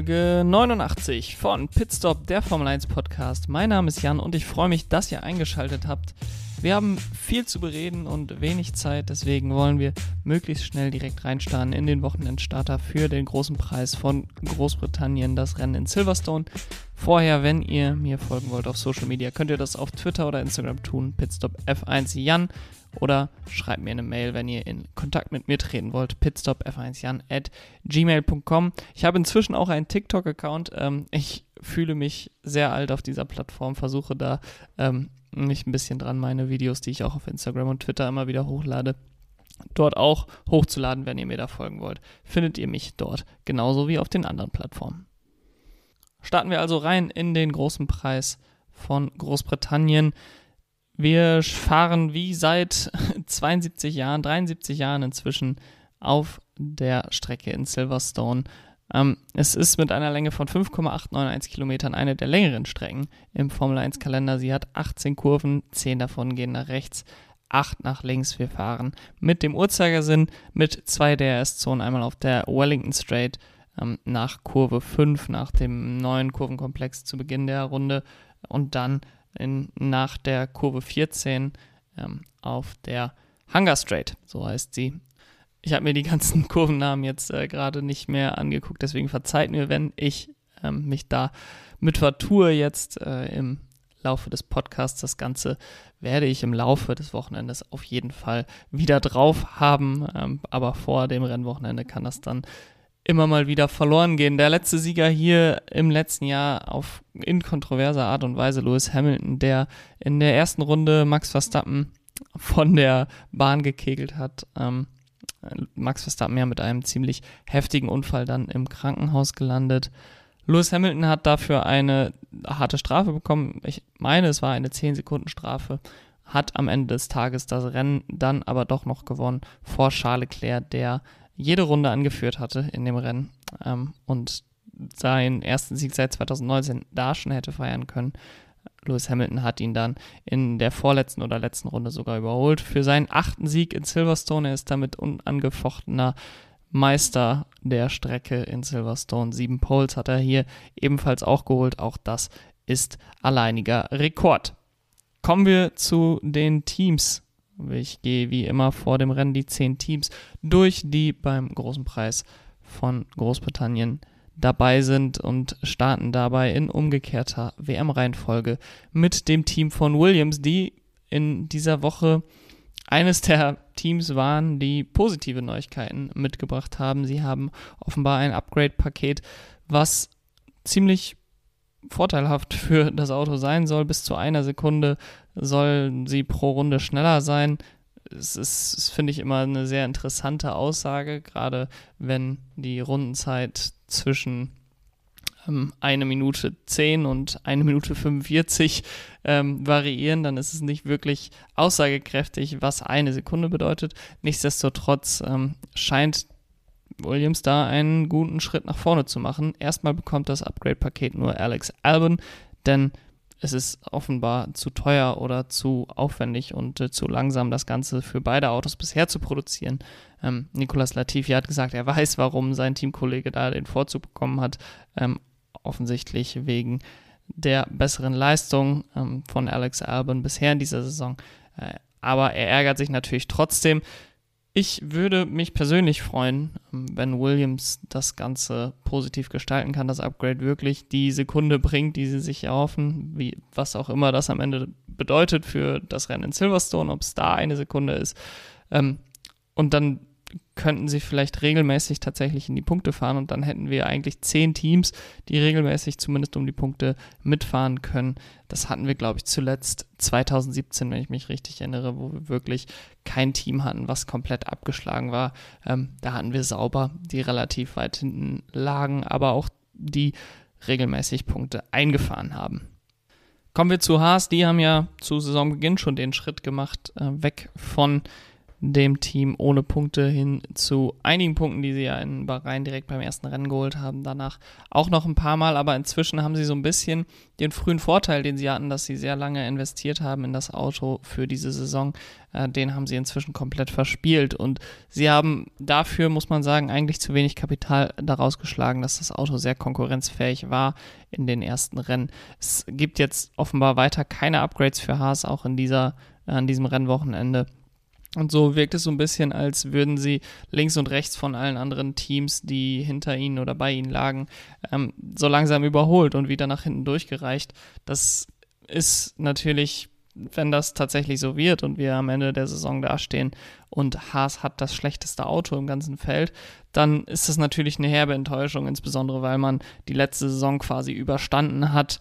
Folge 89 von Pitstop, der Formel 1 Podcast. Mein Name ist Jan und ich freue mich, dass ihr eingeschaltet habt. Wir haben viel zu bereden und wenig Zeit, deswegen wollen wir möglichst schnell direkt reinstarten in den Wochenendstarter für den großen Preis von Großbritannien, das Rennen in Silverstone. Vorher, wenn ihr mir folgen wollt auf Social Media, könnt ihr das auf Twitter oder Instagram tun, Pitstop F1 Jan oder schreibt mir eine Mail, wenn ihr in Kontakt mit mir treten wollt, pitstopf1jan at gmail.com. Ich habe inzwischen auch einen TikTok-Account. Ähm, ich fühle mich sehr alt auf dieser Plattform, versuche da ähm, mich ein bisschen dran, meine Videos, die ich auch auf Instagram und Twitter immer wieder hochlade, dort auch hochzuladen, wenn ihr mir da folgen wollt. Findet ihr mich dort, genauso wie auf den anderen Plattformen. Starten wir also rein in den großen Preis von Großbritannien. Wir fahren wie seit 72 Jahren, 73 Jahren inzwischen auf der Strecke in Silverstone ähm, es ist mit einer Länge von 5,891 Kilometern eine der längeren Strecken im Formel 1 Kalender. Sie hat 18 Kurven, 10 davon gehen nach rechts, 8 nach links. Wir fahren mit dem Uhrzeigersinn mit zwei DRS-Zonen, einmal auf der Wellington Straight ähm, nach Kurve 5, nach dem neuen Kurvenkomplex zu Beginn der Runde und dann in, nach der Kurve 14 ähm, auf der Hunger Straight, so heißt sie, ich habe mir die ganzen Kurvennamen jetzt äh, gerade nicht mehr angeguckt, deswegen verzeiht mir, wenn ich ähm, mich da mit vertue jetzt äh, im Laufe des Podcasts. Das Ganze werde ich im Laufe des Wochenendes auf jeden Fall wieder drauf haben, ähm, aber vor dem Rennwochenende kann das dann immer mal wieder verloren gehen. Der letzte Sieger hier im letzten Jahr auf inkontroverser Art und Weise, Lewis Hamilton, der in der ersten Runde Max Verstappen von der Bahn gekegelt hat. Ähm, Max Verstappen ja mit einem ziemlich heftigen Unfall dann im Krankenhaus gelandet. Lewis Hamilton hat dafür eine harte Strafe bekommen. Ich meine, es war eine 10-Sekunden-Strafe. Hat am Ende des Tages das Rennen dann aber doch noch gewonnen vor Charles Leclerc, der jede Runde angeführt hatte in dem Rennen ähm, und seinen ersten Sieg seit 2019 da schon hätte feiern können. Lewis Hamilton hat ihn dann in der vorletzten oder letzten Runde sogar überholt. Für seinen achten Sieg in Silverstone, er ist damit unangefochtener Meister der Strecke in Silverstone. Sieben Poles hat er hier ebenfalls auch geholt. Auch das ist alleiniger Rekord. Kommen wir zu den Teams. Ich gehe wie immer vor dem Rennen die zehn Teams durch, die beim großen Preis von Großbritannien dabei sind und starten dabei in umgekehrter WM-Reihenfolge mit dem Team von Williams, die in dieser Woche eines der Teams waren, die positive Neuigkeiten mitgebracht haben. Sie haben offenbar ein Upgrade-Paket, was ziemlich vorteilhaft für das Auto sein soll. Bis zu einer Sekunde sollen sie pro Runde schneller sein. Es ist, finde ich, immer eine sehr interessante Aussage, gerade wenn die Rundenzeit zwischen ähm, eine Minute 10 und eine Minute 45 ähm, variieren, dann ist es nicht wirklich aussagekräftig, was eine Sekunde bedeutet. Nichtsdestotrotz ähm, scheint Williams da einen guten Schritt nach vorne zu machen. Erstmal bekommt das Upgrade-Paket nur Alex Albon, denn es ist offenbar zu teuer oder zu aufwendig und äh, zu langsam, das Ganze für beide Autos bisher zu produzieren. Ähm, Nicolas Latifi hat gesagt, er weiß, warum sein Teamkollege da den Vorzug bekommen hat. Ähm, offensichtlich wegen der besseren Leistung ähm, von Alex Albon bisher in dieser Saison. Äh, aber er ärgert sich natürlich trotzdem. Ich würde mich persönlich freuen, ähm, wenn Williams das Ganze positiv gestalten kann, das Upgrade wirklich die Sekunde bringt, die sie sich erhoffen, wie, was auch immer das am Ende bedeutet für das Rennen in Silverstone, ob es da eine Sekunde ist. Ähm, und dann könnten sie vielleicht regelmäßig tatsächlich in die Punkte fahren und dann hätten wir eigentlich zehn Teams, die regelmäßig zumindest um die Punkte mitfahren können. Das hatten wir, glaube ich, zuletzt 2017, wenn ich mich richtig erinnere, wo wir wirklich kein Team hatten, was komplett abgeschlagen war. Ähm, da hatten wir sauber, die relativ weit hinten lagen, aber auch die regelmäßig Punkte eingefahren haben. Kommen wir zu Haas, die haben ja zu Saisonbeginn schon den Schritt gemacht, äh, weg von dem Team ohne Punkte hin zu einigen Punkten, die sie ja in Bahrain direkt beim ersten Rennen geholt haben. Danach auch noch ein paar Mal, aber inzwischen haben sie so ein bisschen den frühen Vorteil, den sie hatten, dass sie sehr lange investiert haben in das Auto für diese Saison. Äh, den haben sie inzwischen komplett verspielt und sie haben dafür, muss man sagen, eigentlich zu wenig Kapital daraus geschlagen, dass das Auto sehr konkurrenzfähig war in den ersten Rennen. Es gibt jetzt offenbar weiter keine Upgrades für Haas, auch in dieser, an diesem Rennwochenende. Und so wirkt es so ein bisschen, als würden sie links und rechts von allen anderen Teams, die hinter ihnen oder bei ihnen lagen, ähm, so langsam überholt und wieder nach hinten durchgereicht. Das ist natürlich, wenn das tatsächlich so wird und wir am Ende der Saison dastehen und Haas hat das schlechteste Auto im ganzen Feld, dann ist das natürlich eine herbe Enttäuschung, insbesondere weil man die letzte Saison quasi überstanden hat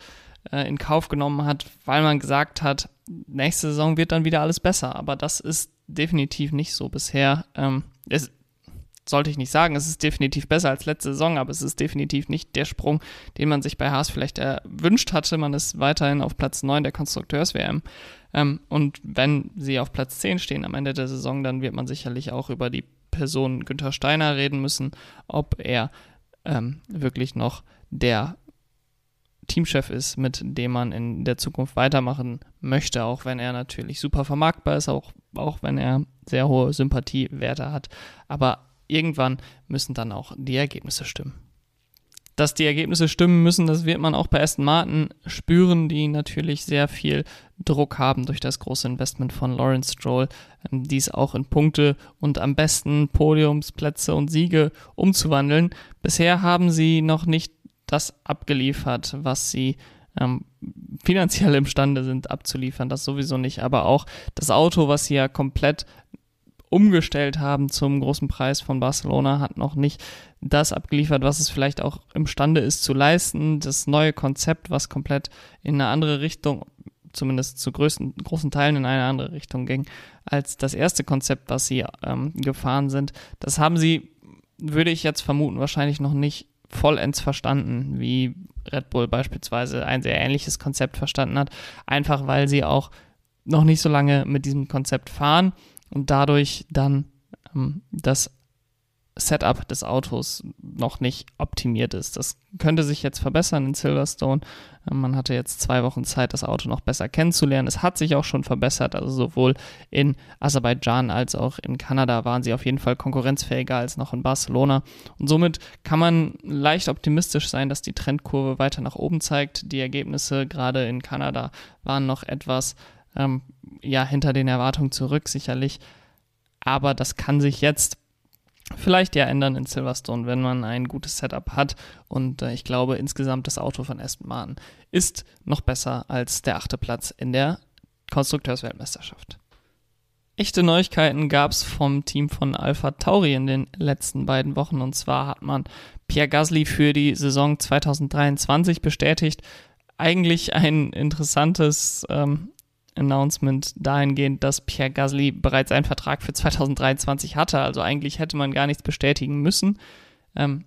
äh, in Kauf genommen hat, weil man gesagt hat, nächste Saison wird dann wieder alles besser. Aber das ist definitiv nicht so bisher. Ähm, es, sollte ich nicht sagen, es ist definitiv besser als letzte Saison, aber es ist definitiv nicht der Sprung, den man sich bei Haas vielleicht erwünscht hatte. Man ist weiterhin auf Platz 9 der Konstrukteurs-WM. Ähm, und wenn sie auf Platz 10 stehen am Ende der Saison, dann wird man sicherlich auch über die Person Günther Steiner reden müssen, ob er ähm, wirklich noch der Teamchef ist, mit dem man in der Zukunft weitermachen möchte, auch wenn er natürlich super vermarktbar ist, auch, auch wenn er sehr hohe Sympathiewerte hat. Aber irgendwann müssen dann auch die Ergebnisse stimmen. Dass die Ergebnisse stimmen müssen, das wird man auch bei Aston Martin spüren, die natürlich sehr viel Druck haben durch das große Investment von Lawrence Stroll, ähm, dies auch in Punkte und am besten Podiumsplätze und Siege umzuwandeln. Bisher haben sie noch nicht das abgeliefert, was sie ähm, finanziell imstande sind abzuliefern, das sowieso nicht, aber auch das Auto, was sie ja komplett umgestellt haben zum großen Preis von Barcelona, hat noch nicht das abgeliefert, was es vielleicht auch imstande ist zu leisten. Das neue Konzept, was komplett in eine andere Richtung, zumindest zu größten, großen Teilen in eine andere Richtung ging, als das erste Konzept, was sie ähm, gefahren sind. Das haben sie, würde ich jetzt vermuten, wahrscheinlich noch nicht vollends verstanden, wie Red Bull beispielsweise ein sehr ähnliches Konzept verstanden hat, einfach weil sie auch noch nicht so lange mit diesem Konzept fahren und dadurch dann ähm, das Setup des Autos noch nicht optimiert ist. Das könnte sich jetzt verbessern in Silverstone. Man hatte jetzt zwei Wochen Zeit, das Auto noch besser kennenzulernen. Es hat sich auch schon verbessert, also sowohl in Aserbaidschan als auch in Kanada waren sie auf jeden Fall konkurrenzfähiger als noch in Barcelona. Und somit kann man leicht optimistisch sein, dass die Trendkurve weiter nach oben zeigt. Die Ergebnisse gerade in Kanada waren noch etwas ähm, ja, hinter den Erwartungen zurück, sicherlich. Aber das kann sich jetzt vielleicht ja ändern in Silverstone, wenn man ein gutes Setup hat. Und äh, ich glaube, insgesamt das Auto von Aston Martin ist noch besser als der achte Platz in der Konstrukteursweltmeisterschaft. Echte Neuigkeiten gab es vom Team von Alpha Tauri in den letzten beiden Wochen. Und zwar hat man Pierre Gasly für die Saison 2023 bestätigt. Eigentlich ein interessantes ähm, Announcement dahingehend, dass Pierre Gasly bereits einen Vertrag für 2023 hatte. Also eigentlich hätte man gar nichts bestätigen müssen. Ähm,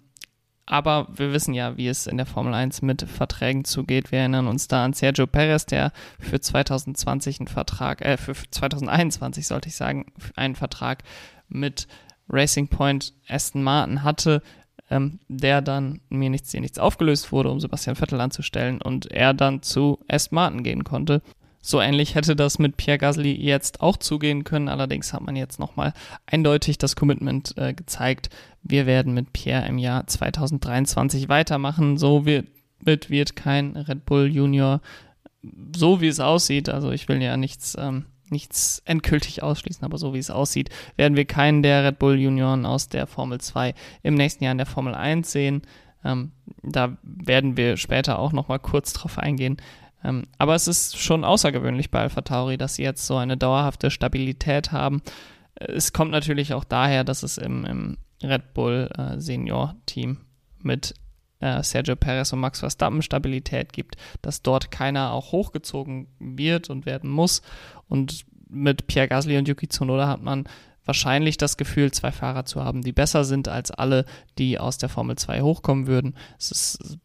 aber wir wissen ja, wie es in der Formel 1 mit Verträgen zugeht. Wir erinnern uns da an Sergio Perez, der für 2020 einen Vertrag, äh, für 2021 sollte ich sagen, einen Vertrag mit Racing Point Aston Martin hatte, ähm, der dann mir nichts dir nichts aufgelöst wurde, um Sebastian Vettel anzustellen und er dann zu Aston Martin gehen konnte. So ähnlich hätte das mit Pierre Gasly jetzt auch zugehen können. Allerdings hat man jetzt nochmal eindeutig das Commitment äh, gezeigt. Wir werden mit Pierre im Jahr 2023 weitermachen. So wird, wird kein Red Bull Junior, so wie es aussieht. Also ich will ja nichts, ähm, nichts endgültig ausschließen, aber so wie es aussieht, werden wir keinen der Red Bull Junioren aus der Formel 2 im nächsten Jahr in der Formel 1 sehen. Ähm, da werden wir später auch nochmal kurz drauf eingehen. Ähm, aber es ist schon außergewöhnlich bei Alpha Tauri, dass sie jetzt so eine dauerhafte Stabilität haben. Es kommt natürlich auch daher, dass es im, im Red Bull äh, Senior Team mit äh, Sergio Perez und Max Verstappen Stabilität gibt, dass dort keiner auch hochgezogen wird und werden muss. Und mit Pierre Gasly und Yuki Tsunoda hat man wahrscheinlich das Gefühl, zwei Fahrer zu haben, die besser sind als alle, die aus der Formel 2 hochkommen würden. Es ist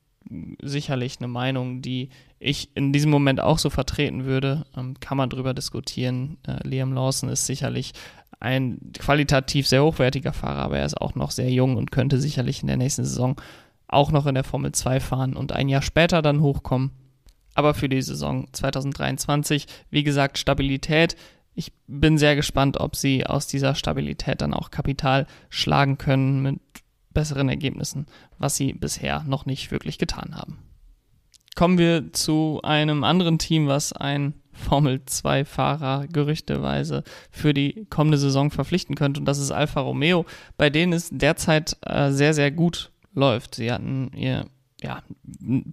sicherlich eine Meinung, die ich in diesem Moment auch so vertreten würde. Ähm, kann man drüber diskutieren. Äh, Liam Lawson ist sicherlich ein qualitativ sehr hochwertiger Fahrer, aber er ist auch noch sehr jung und könnte sicherlich in der nächsten Saison auch noch in der Formel 2 fahren und ein Jahr später dann hochkommen. Aber für die Saison 2023, wie gesagt, Stabilität. Ich bin sehr gespannt, ob sie aus dieser Stabilität dann auch Kapital schlagen können mit besseren Ergebnissen, was sie bisher noch nicht wirklich getan haben. Kommen wir zu einem anderen Team, was ein Formel 2-Fahrer gerüchteweise für die kommende Saison verpflichten könnte. Und das ist Alfa Romeo, bei denen es derzeit äh, sehr, sehr gut läuft. Sie hatten ihr, ja,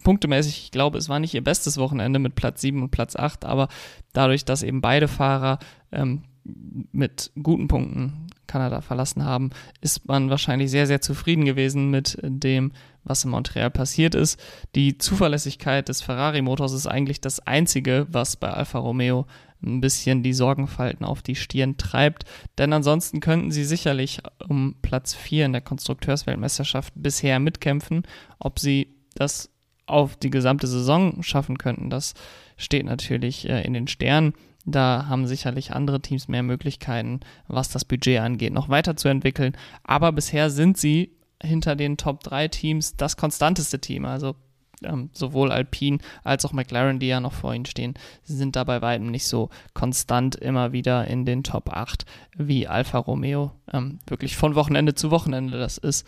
punktemäßig, ich glaube, es war nicht ihr bestes Wochenende mit Platz 7 und Platz 8, aber dadurch, dass eben beide Fahrer ähm, mit guten Punkten Kanada verlassen haben, ist man wahrscheinlich sehr, sehr zufrieden gewesen mit dem, was in Montreal passiert ist. Die Zuverlässigkeit des Ferrari-Motors ist eigentlich das Einzige, was bei Alfa Romeo ein bisschen die Sorgenfalten auf die Stirn treibt. Denn ansonsten könnten sie sicherlich um Platz 4 in der Konstrukteursweltmeisterschaft bisher mitkämpfen. Ob sie das auf die gesamte Saison schaffen könnten, das steht natürlich äh, in den Sternen. Da haben sicherlich andere Teams mehr Möglichkeiten, was das Budget angeht, noch weiterzuentwickeln. Aber bisher sind sie hinter den Top 3 Teams das konstanteste Team. Also ähm, sowohl Alpine als auch McLaren, die ja noch vor ihnen stehen, sind da bei weitem nicht so konstant immer wieder in den Top 8 wie Alfa Romeo. Ähm, wirklich von Wochenende zu Wochenende das ist.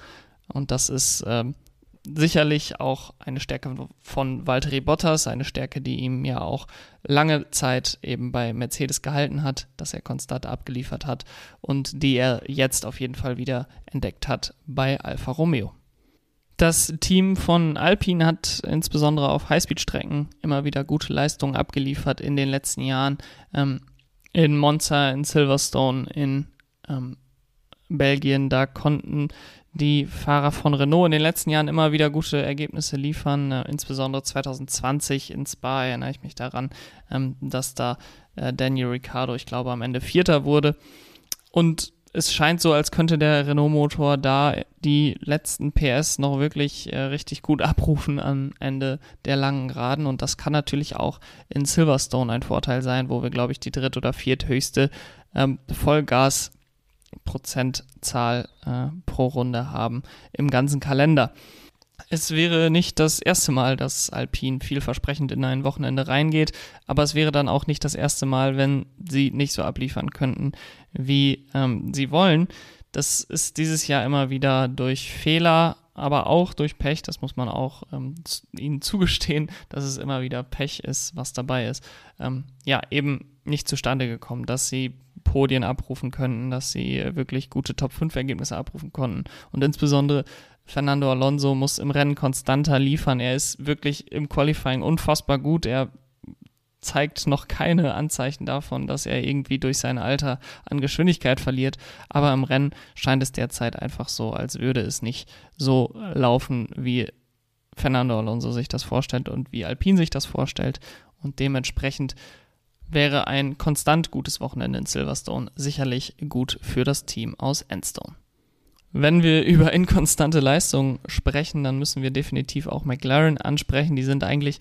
Und das ist ähm, sicherlich auch eine Stärke von Valtteri Bottas, eine Stärke, die ihm ja auch lange Zeit eben bei Mercedes gehalten hat, dass er konstant abgeliefert hat und die er jetzt auf jeden Fall wieder entdeckt hat bei Alfa Romeo. Das Team von Alpine hat insbesondere auf Highspeed-Strecken immer wieder gute Leistungen abgeliefert in den letzten Jahren. Ähm, in Monza, in Silverstone, in ähm, Belgien, da konnten die Fahrer von Renault in den letzten Jahren immer wieder gute Ergebnisse liefern, äh, insbesondere 2020 in Spa erinnere ich mich daran, ähm, dass da äh, Daniel Ricciardo, ich glaube, am Ende Vierter wurde. Und es scheint so, als könnte der Renault-Motor da die letzten PS noch wirklich äh, richtig gut abrufen am Ende der langen Geraden. Und das kann natürlich auch in Silverstone ein Vorteil sein, wo wir, glaube ich, die dritt- oder vierthöchste ähm, Vollgas- Prozentzahl äh, pro Runde haben im ganzen Kalender. Es wäre nicht das erste Mal, dass Alpine vielversprechend in ein Wochenende reingeht, aber es wäre dann auch nicht das erste Mal, wenn sie nicht so abliefern könnten, wie ähm, sie wollen. Das ist dieses Jahr immer wieder durch Fehler, aber auch durch Pech, das muss man auch ähm, ihnen zugestehen, dass es immer wieder Pech ist, was dabei ist. Ähm, ja, eben nicht zustande gekommen, dass sie Podien abrufen könnten, dass sie wirklich gute Top-5-Ergebnisse abrufen konnten. Und insbesondere Fernando Alonso muss im Rennen konstanter liefern. Er ist wirklich im Qualifying unfassbar gut. Er zeigt noch keine Anzeichen davon, dass er irgendwie durch sein Alter an Geschwindigkeit verliert. Aber im Rennen scheint es derzeit einfach so, als würde es nicht so laufen, wie Fernando Alonso sich das vorstellt und wie Alpine sich das vorstellt. Und dementsprechend wäre ein konstant gutes Wochenende in Silverstone sicherlich gut für das Team aus Endstone. Wenn wir über inkonstante Leistungen sprechen, dann müssen wir definitiv auch McLaren ansprechen. Die sind eigentlich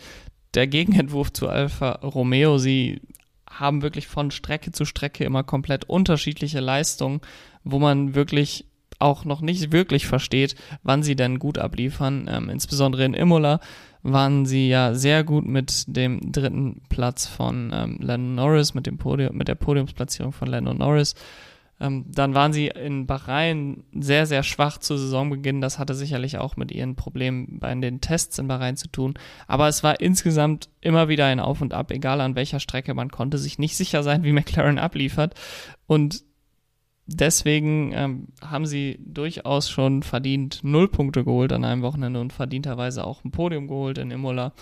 der Gegenentwurf zu Alfa Romeo. Sie haben wirklich von Strecke zu Strecke immer komplett unterschiedliche Leistungen, wo man wirklich auch noch nicht wirklich versteht, wann sie denn gut abliefern. Ähm, insbesondere in Imola waren sie ja sehr gut mit dem dritten Platz von ähm, Lennon Norris, mit, dem Podium, mit der Podiumsplatzierung von Lennon Norris. Ähm, dann waren sie in Bahrain sehr, sehr schwach zu Saisonbeginn. Das hatte sicherlich auch mit ihren Problemen bei den Tests in Bahrain zu tun. Aber es war insgesamt immer wieder ein Auf und Ab, egal an welcher Strecke. Man konnte sich nicht sicher sein, wie McLaren abliefert. Und deswegen ähm, haben sie durchaus schon verdient null Punkte geholt an einem Wochenende und verdienterweise auch ein Podium geholt in Imola.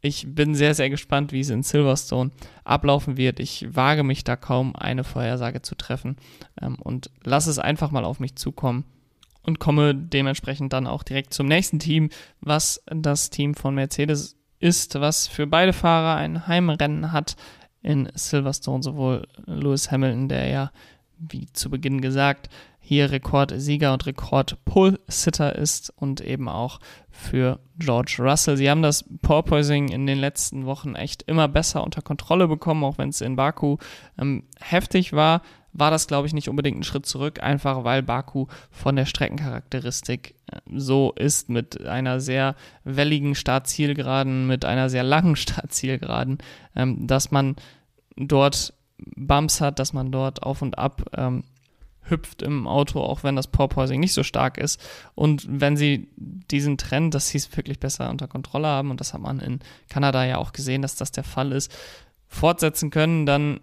Ich bin sehr, sehr gespannt, wie es in Silverstone ablaufen wird. Ich wage mich da kaum eine Vorhersage zu treffen ähm, und lasse es einfach mal auf mich zukommen und komme dementsprechend dann auch direkt zum nächsten Team, was das Team von Mercedes ist, was für beide Fahrer ein Heimrennen hat in Silverstone, sowohl Lewis Hamilton, der ja wie zu Beginn gesagt, hier Rekordsieger und Rekord-Pull-Sitter ist und eben auch für George Russell. Sie haben das Porpoising in den letzten Wochen echt immer besser unter Kontrolle bekommen, auch wenn es in Baku ähm, heftig war. war das, glaube ich, nicht unbedingt ein Schritt zurück, einfach weil Baku von der Streckencharakteristik äh, so ist, mit einer sehr welligen Startzielgeraden, mit einer sehr langen Startzielgeraden, ähm, dass man dort Bumps hat, dass man dort auf und ab ähm, hüpft im Auto, auch wenn das Porpoising nicht so stark ist. Und wenn sie diesen Trend, dass sie es wirklich besser unter Kontrolle haben, und das hat man in Kanada ja auch gesehen, dass das der Fall ist, fortsetzen können, dann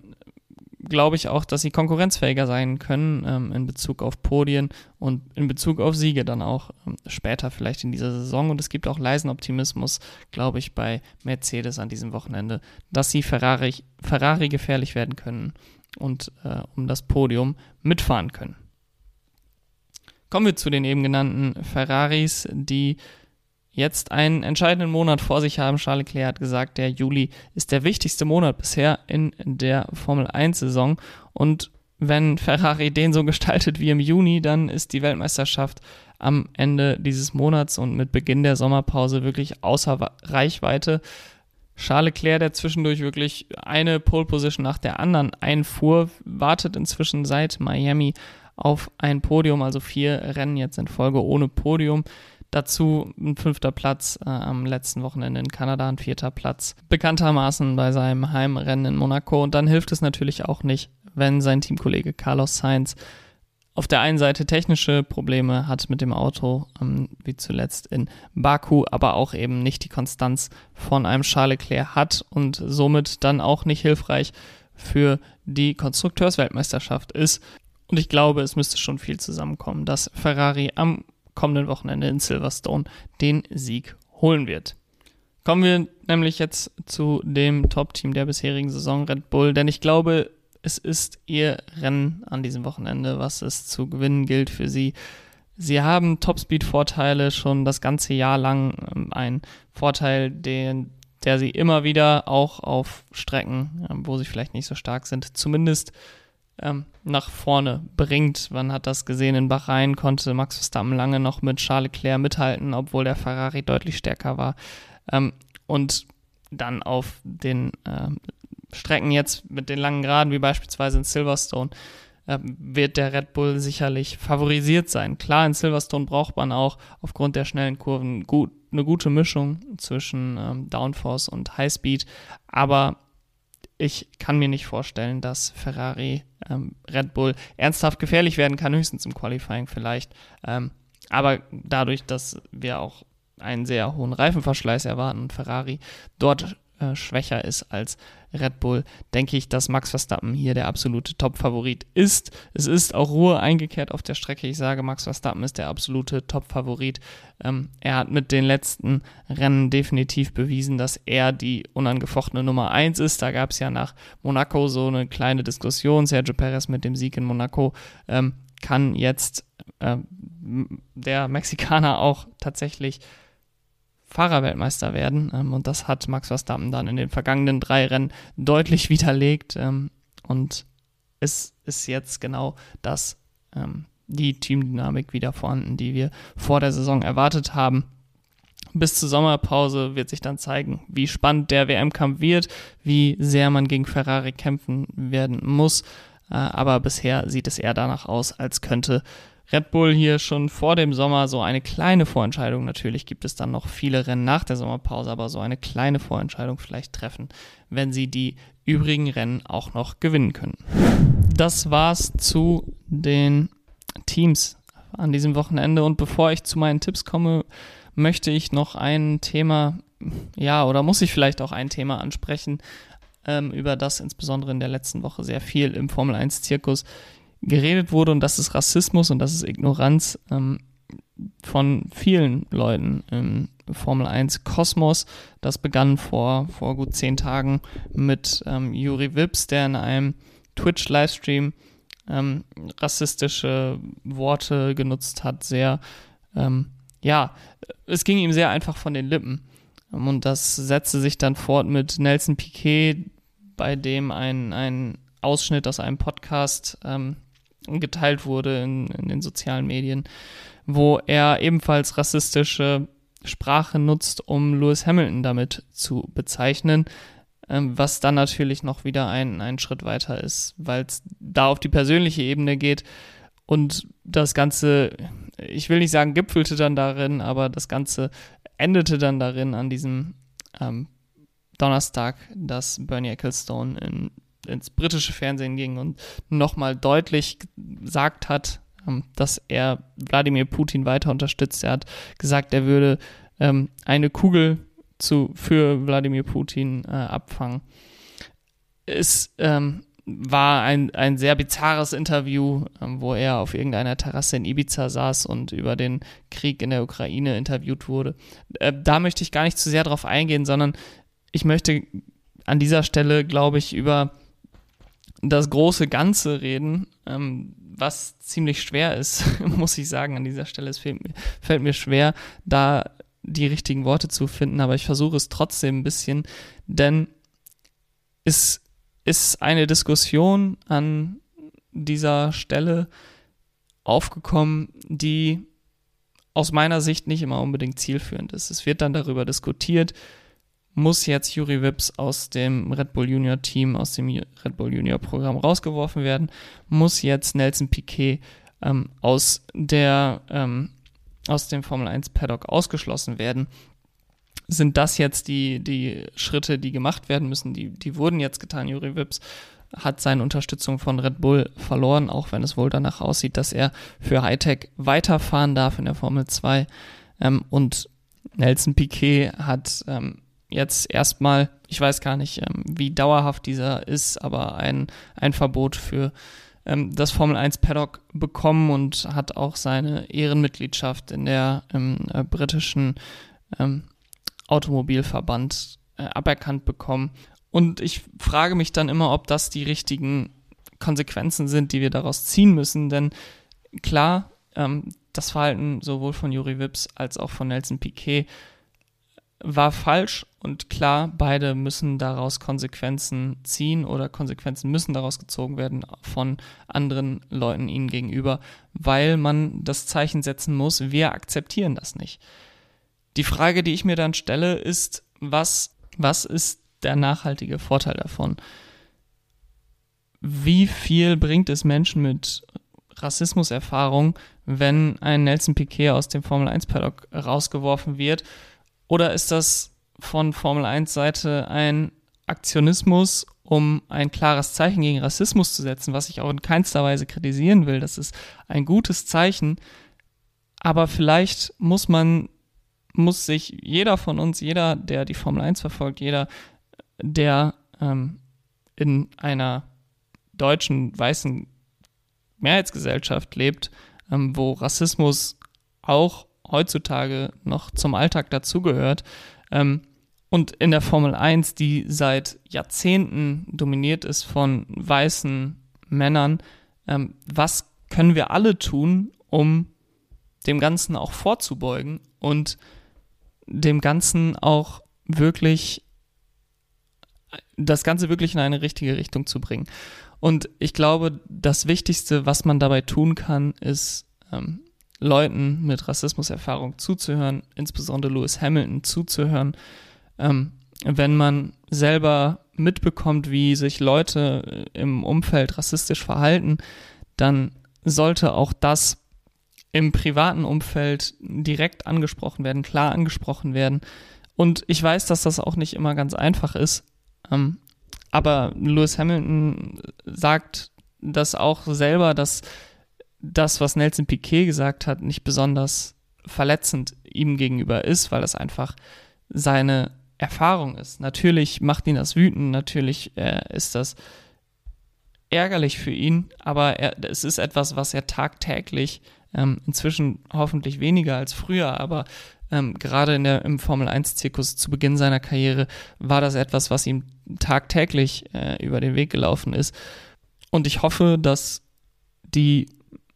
glaube ich auch, dass sie konkurrenzfähiger sein können ähm, in Bezug auf Podien und in Bezug auf Siege dann auch ähm, später vielleicht in dieser Saison. Und es gibt auch leisen Optimismus, glaube ich, bei Mercedes an diesem Wochenende, dass sie Ferrari, Ferrari gefährlich werden können und äh, um das Podium mitfahren können. Kommen wir zu den eben genannten Ferraris, die jetzt einen entscheidenden Monat vor sich haben. Charles Leclerc hat gesagt, der Juli ist der wichtigste Monat bisher in der Formel 1-Saison. Und wenn Ferrari den so gestaltet wie im Juni, dann ist die Weltmeisterschaft am Ende dieses Monats und mit Beginn der Sommerpause wirklich außer Reichweite. Charles Leclerc, der zwischendurch wirklich eine Pole Position nach der anderen einfuhr, wartet inzwischen seit Miami auf ein Podium, also vier Rennen jetzt in Folge ohne Podium. Dazu ein fünfter Platz äh, am letzten Wochenende in Kanada, ein vierter Platz. Bekanntermaßen bei seinem Heimrennen in Monaco. Und dann hilft es natürlich auch nicht, wenn sein Teamkollege Carlos Sainz auf der einen Seite technische Probleme hat mit dem Auto, ähm, wie zuletzt in Baku, aber auch eben nicht die Konstanz von einem Charles Leclerc hat und somit dann auch nicht hilfreich für die Konstrukteursweltmeisterschaft ist. Und ich glaube, es müsste schon viel zusammenkommen, dass Ferrari am kommenden Wochenende in Silverstone den Sieg holen wird. Kommen wir nämlich jetzt zu dem Top-Team der bisherigen Saison Red Bull, denn ich glaube, es ist ihr Rennen an diesem Wochenende, was es zu gewinnen gilt für sie. Sie haben Topspeed-Vorteile schon das ganze Jahr lang. Ähm, ein Vorteil, den, der sie immer wieder auch auf Strecken, ähm, wo sie vielleicht nicht so stark sind, zumindest ähm, nach vorne bringt. Man hat das gesehen in Bahrain, konnte Max Verstappen lange noch mit Charles Leclerc mithalten, obwohl der Ferrari deutlich stärker war. Ähm, und dann auf den äh, Strecken jetzt mit den langen Geraden, wie beispielsweise in Silverstone, äh, wird der Red Bull sicherlich favorisiert sein. Klar, in Silverstone braucht man auch aufgrund der schnellen Kurven gut, eine gute Mischung zwischen ähm, Downforce und Highspeed, aber ich kann mir nicht vorstellen, dass Ferrari ähm, Red Bull ernsthaft gefährlich werden kann, höchstens im Qualifying vielleicht. Ähm, aber dadurch, dass wir auch einen sehr hohen Reifenverschleiß erwarten und Ferrari dort äh, schwächer ist als Red Bull, denke ich, dass Max Verstappen hier der absolute Top-Favorit ist. Es ist auch Ruhe eingekehrt auf der Strecke. Ich sage, Max Verstappen ist der absolute Top-Favorit. Ähm, er hat mit den letzten Rennen definitiv bewiesen, dass er die unangefochtene Nummer 1 ist. Da gab es ja nach Monaco so eine kleine Diskussion. Sergio Perez mit dem Sieg in Monaco ähm, kann jetzt äh, der Mexikaner auch tatsächlich Fahrerweltmeister werden. Ähm, und das hat Max Verstappen dann in den vergangenen drei Rennen deutlich widerlegt. Ähm, und es ist jetzt genau das, ähm, die Teamdynamik wieder vorhanden, die wir vor der Saison erwartet haben. Bis zur Sommerpause wird sich dann zeigen, wie spannend der WM-Kampf wird, wie sehr man gegen Ferrari kämpfen werden muss. Äh, aber bisher sieht es eher danach aus, als könnte Red Bull hier schon vor dem Sommer so eine kleine Vorentscheidung. Natürlich gibt es dann noch viele Rennen nach der Sommerpause, aber so eine kleine Vorentscheidung vielleicht treffen, wenn sie die übrigen Rennen auch noch gewinnen können. Das war's zu den Teams an diesem Wochenende. Und bevor ich zu meinen Tipps komme, möchte ich noch ein Thema, ja, oder muss ich vielleicht auch ein Thema ansprechen, ähm, über das insbesondere in der letzten Woche sehr viel im Formel 1-Zirkus geredet wurde und das ist Rassismus und das ist Ignoranz ähm, von vielen Leuten im Formel 1 Kosmos. Das begann vor, vor gut zehn Tagen mit ähm, Juri Wips, der in einem Twitch-Livestream ähm, rassistische Worte genutzt hat, sehr, ähm, ja, es ging ihm sehr einfach von den Lippen. Ähm, und das setzte sich dann fort mit Nelson Piquet, bei dem ein, ein Ausschnitt aus einem Podcast ähm, geteilt wurde in, in den sozialen Medien, wo er ebenfalls rassistische Sprache nutzt, um Lewis Hamilton damit zu bezeichnen. ähm, was dann natürlich noch wieder ein, ein Schritt weiter ist, weil es da auf die persönliche Ebene geht und das Ganze, ich will nicht sagen, gipfelte dann darin, aber das Ganze endete dann darin an diesem ähm, Donnerstag, dass Bernie Ecclestone in, ins britische Fernsehen ging und nochmal deutlich gesagt hat, ähm, dass er Wladimir Putin weiter unterstützt. Er hat gesagt, er würde ähm, eine Kugel zu, für Wladimir Putin äh, abfangen. Es ähm, war ein, ein sehr bizarres Interview, ähm, wo er auf irgendeiner Terrasse in Ibiza saß und über den Krieg in der Ukraine interviewt wurde. Äh, da möchte ich gar nicht zu sehr drauf eingehen, sondern ich möchte an dieser Stelle, glaube ich, über das große Ganze reden, ähm, was ziemlich schwer ist, muss ich sagen, an dieser Stelle. Es fällt mir, fällt mir schwer, da die richtigen Worte zu finden, aber ich versuche es trotzdem ein bisschen, denn es ist eine Diskussion an dieser Stelle aufgekommen, die aus meiner Sicht nicht immer unbedingt zielführend ist. Es wird dann darüber diskutiert, muss jetzt Juri Wips aus dem Red Bull Junior Team, aus dem Red Bull Junior Programm rausgeworfen werden? Muss jetzt Nelson Piquet ähm, aus der ähm, aus dem Formel 1 Paddock ausgeschlossen werden? Sind das jetzt die, die Schritte, die gemacht werden müssen? Die, die wurden jetzt getan. Juri Wips hat seine Unterstützung von Red Bull verloren, auch wenn es wohl danach aussieht, dass er für Hightech weiterfahren darf in der Formel 2. Ähm, und Nelson Piquet hat ähm, jetzt erstmal, ich weiß gar nicht, ähm, wie dauerhaft dieser ist, aber ein, ein Verbot für ähm, das Formel 1 Paddock bekommen und hat auch seine Ehrenmitgliedschaft in der ähm, äh, britischen ähm, Automobilverband äh, aberkannt bekommen. Und ich frage mich dann immer, ob das die richtigen Konsequenzen sind, die wir daraus ziehen müssen, denn klar, ähm, das Verhalten sowohl von Juri Wips als auch von Nelson Piquet war falsch und klar, beide müssen daraus Konsequenzen ziehen oder Konsequenzen müssen daraus gezogen werden von anderen Leuten ihnen gegenüber, weil man das Zeichen setzen muss, wir akzeptieren das nicht. Die Frage, die ich mir dann stelle, ist, was, was ist der nachhaltige Vorteil davon? Wie viel bringt es Menschen mit Rassismuserfahrung, wenn ein Nelson Piquet aus dem Formel 1 Paddock rausgeworfen wird oder ist das von Formel 1 Seite ein Aktionismus, um ein klares Zeichen gegen Rassismus zu setzen, was ich auch in keinster Weise kritisieren will. Das ist ein gutes Zeichen. Aber vielleicht muss man, muss sich jeder von uns, jeder, der die Formel 1 verfolgt, jeder, der ähm, in einer deutschen weißen Mehrheitsgesellschaft lebt, ähm, wo Rassismus auch heutzutage noch zum Alltag dazugehört. Ähm, und in der Formel 1, die seit Jahrzehnten dominiert ist von weißen Männern, ähm, was können wir alle tun, um dem Ganzen auch vorzubeugen und dem Ganzen auch wirklich das Ganze wirklich in eine richtige Richtung zu bringen. Und ich glaube, das Wichtigste, was man dabei tun kann, ist ähm, Leuten mit Rassismuserfahrung zuzuhören, insbesondere Lewis Hamilton zuzuhören, ähm, wenn man selber mitbekommt, wie sich Leute im Umfeld rassistisch verhalten, dann sollte auch das im privaten Umfeld direkt angesprochen werden, klar angesprochen werden. Und ich weiß, dass das auch nicht immer ganz einfach ist. Ähm, aber Lewis Hamilton sagt das auch selber, dass das, was Nelson Piquet gesagt hat, nicht besonders verletzend ihm gegenüber ist, weil das einfach seine Erfahrung ist. Natürlich macht ihn das wütend, natürlich äh, ist das ärgerlich für ihn, aber er, es ist etwas, was er tagtäglich, ähm, inzwischen hoffentlich weniger als früher, aber ähm, gerade in der, im Formel-1-Zirkus zu Beginn seiner Karriere war das etwas, was ihm tagtäglich äh, über den Weg gelaufen ist. Und ich hoffe, dass die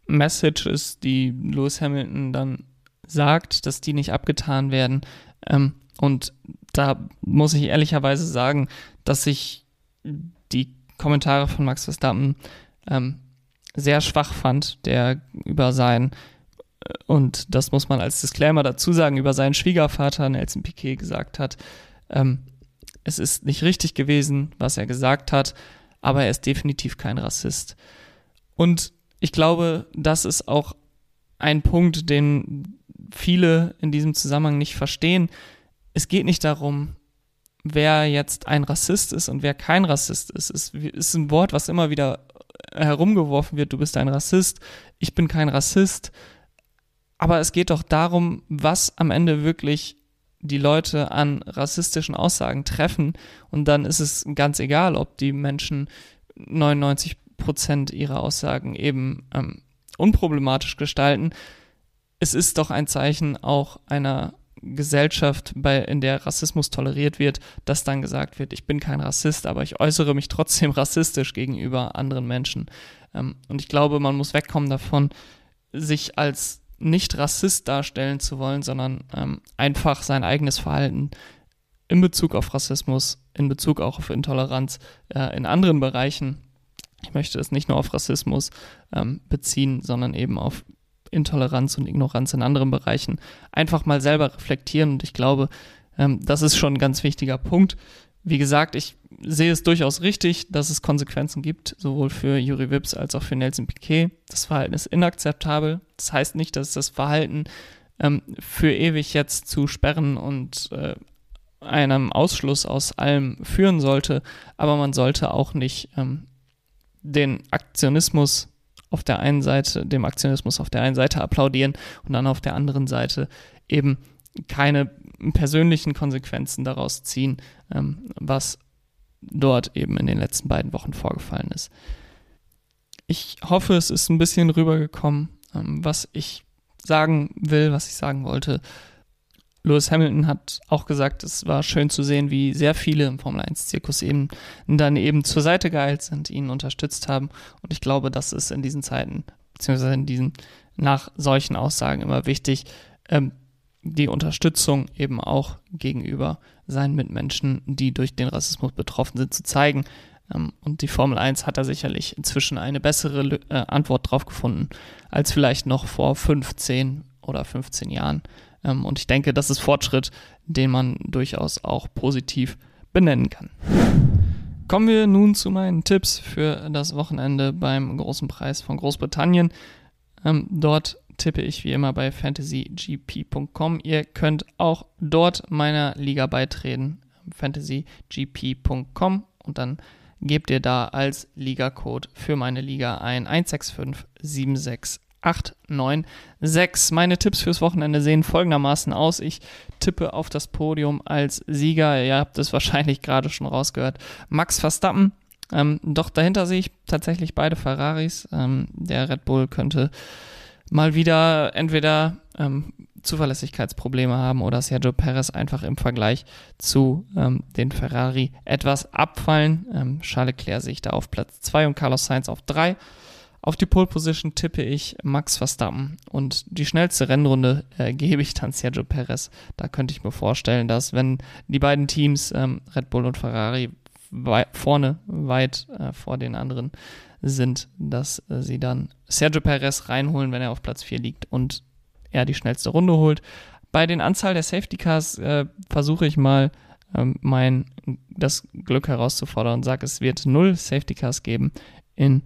Messages, die Lewis Hamilton dann sagt, dass die nicht abgetan werden. Ähm, und da muss ich ehrlicherweise sagen, dass ich die Kommentare von Max Verstappen ähm, sehr schwach fand, der über sein, äh, und das muss man als Disclaimer dazu sagen, über seinen Schwiegervater Nelson Piquet gesagt hat, ähm, es ist nicht richtig gewesen, was er gesagt hat, aber er ist definitiv kein Rassist. Und ich glaube, das ist auch ein Punkt, den viele in diesem Zusammenhang nicht verstehen. Es geht nicht darum, wer jetzt ein Rassist ist und wer kein Rassist ist. Es ist ein Wort, was immer wieder herumgeworfen wird, du bist ein Rassist, ich bin kein Rassist. Aber es geht doch darum, was am Ende wirklich die Leute an rassistischen Aussagen treffen. Und dann ist es ganz egal, ob die Menschen 99 Prozent ihrer Aussagen eben ähm, unproblematisch gestalten. Es ist doch ein Zeichen auch einer Gesellschaft, bei, in der Rassismus toleriert wird, dass dann gesagt wird, ich bin kein Rassist, aber ich äußere mich trotzdem rassistisch gegenüber anderen Menschen. Ähm, und ich glaube, man muss wegkommen davon, sich als nicht Rassist darstellen zu wollen, sondern ähm, einfach sein eigenes Verhalten in Bezug auf Rassismus, in Bezug auch auf Intoleranz äh, in anderen Bereichen. Ich möchte es nicht nur auf Rassismus ähm, beziehen, sondern eben auf Intoleranz und Ignoranz in anderen Bereichen einfach mal selber reflektieren. Und ich glaube, ähm, das ist schon ein ganz wichtiger Punkt. Wie gesagt, ich sehe es durchaus richtig, dass es Konsequenzen gibt, sowohl für Juri Wips als auch für Nelson Piquet. Das Verhalten ist inakzeptabel. Das heißt nicht, dass das Verhalten ähm, für ewig jetzt zu sperren und äh, einem Ausschluss aus allem führen sollte, aber man sollte auch nicht ähm, den Aktionismus auf der einen Seite, dem Aktionismus auf der einen Seite applaudieren und dann auf der anderen Seite eben keine persönlichen Konsequenzen daraus ziehen, ähm, was dort eben in den letzten beiden Wochen vorgefallen ist. Ich hoffe, es ist ein bisschen rübergekommen, ähm, was ich sagen will, was ich sagen wollte. Lewis Hamilton hat auch gesagt, es war schön zu sehen, wie sehr viele im Formel 1-Zirkus eben dann eben zur Seite geeilt sind, ihn unterstützt haben. Und ich glaube, das ist in diesen Zeiten, beziehungsweise in diesen, nach solchen Aussagen immer wichtig, ähm, die Unterstützung eben auch gegenüber seinen Mitmenschen, die durch den Rassismus betroffen sind, zu zeigen. Ähm, und die Formel 1 hat da sicherlich inzwischen eine bessere äh, Antwort drauf gefunden, als vielleicht noch vor 15 oder 15 Jahren. Ähm, und ich denke, das ist Fortschritt, den man durchaus auch positiv benennen kann. Kommen wir nun zu meinen Tipps für das Wochenende beim großen Preis von Großbritannien. Ähm, dort tippe ich wie immer bei fantasygp.com. Ihr könnt auch dort meiner Liga beitreten, fantasygp.com und dann gebt ihr da als Liga-Code für meine Liga ein 16576 896. Meine Tipps fürs Wochenende sehen folgendermaßen aus. Ich tippe auf das Podium als Sieger. Ihr habt es wahrscheinlich gerade schon rausgehört. Max Verstappen. Ähm, doch dahinter sehe ich tatsächlich beide Ferraris. Ähm, der Red Bull könnte mal wieder entweder ähm, Zuverlässigkeitsprobleme haben oder Sergio Perez einfach im Vergleich zu ähm, den Ferrari etwas abfallen. Ähm, Charles Leclerc sehe ich da auf Platz 2 und Carlos Sainz auf 3. Auf die Pole Position tippe ich Max Verstappen und die schnellste Rennrunde äh, gebe ich dann Sergio Perez. Da könnte ich mir vorstellen, dass wenn die beiden Teams ähm, Red Bull und Ferrari wei vorne weit äh, vor den anderen sind, dass äh, sie dann Sergio Perez reinholen, wenn er auf Platz 4 liegt und er die schnellste Runde holt. Bei den Anzahl der Safety Cars äh, versuche ich mal ähm, mein das Glück herauszufordern und sage, es wird null Safety Cars geben in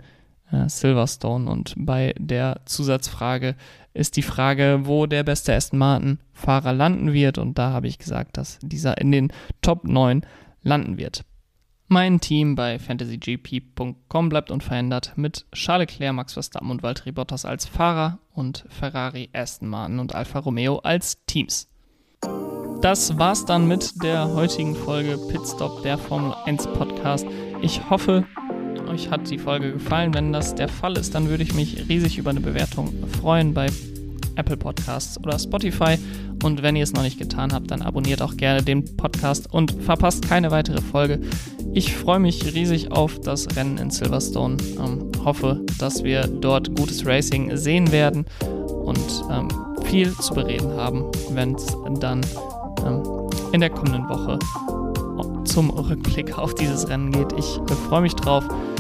Silverstone. Und bei der Zusatzfrage ist die Frage, wo der beste Aston Martin-Fahrer landen wird. Und da habe ich gesagt, dass dieser in den Top 9 landen wird. Mein Team bei fantasygp.com bleibt unverändert mit Charles Leclerc, Max Verstappen und Valtteri Bottas als Fahrer und Ferrari, Aston Martin und Alfa Romeo als Teams. Das war's dann mit der heutigen Folge Pitstop, der Formel 1 Podcast. Ich hoffe, euch hat die Folge gefallen. Wenn das der Fall ist, dann würde ich mich riesig über eine Bewertung freuen bei Apple Podcasts oder Spotify. Und wenn ihr es noch nicht getan habt, dann abonniert auch gerne den Podcast und verpasst keine weitere Folge. Ich freue mich riesig auf das Rennen in Silverstone. Ähm, hoffe, dass wir dort gutes Racing sehen werden und ähm, viel zu bereden haben, wenn es dann ähm, in der kommenden Woche zum Rückblick auf dieses Rennen geht. Ich freue mich drauf.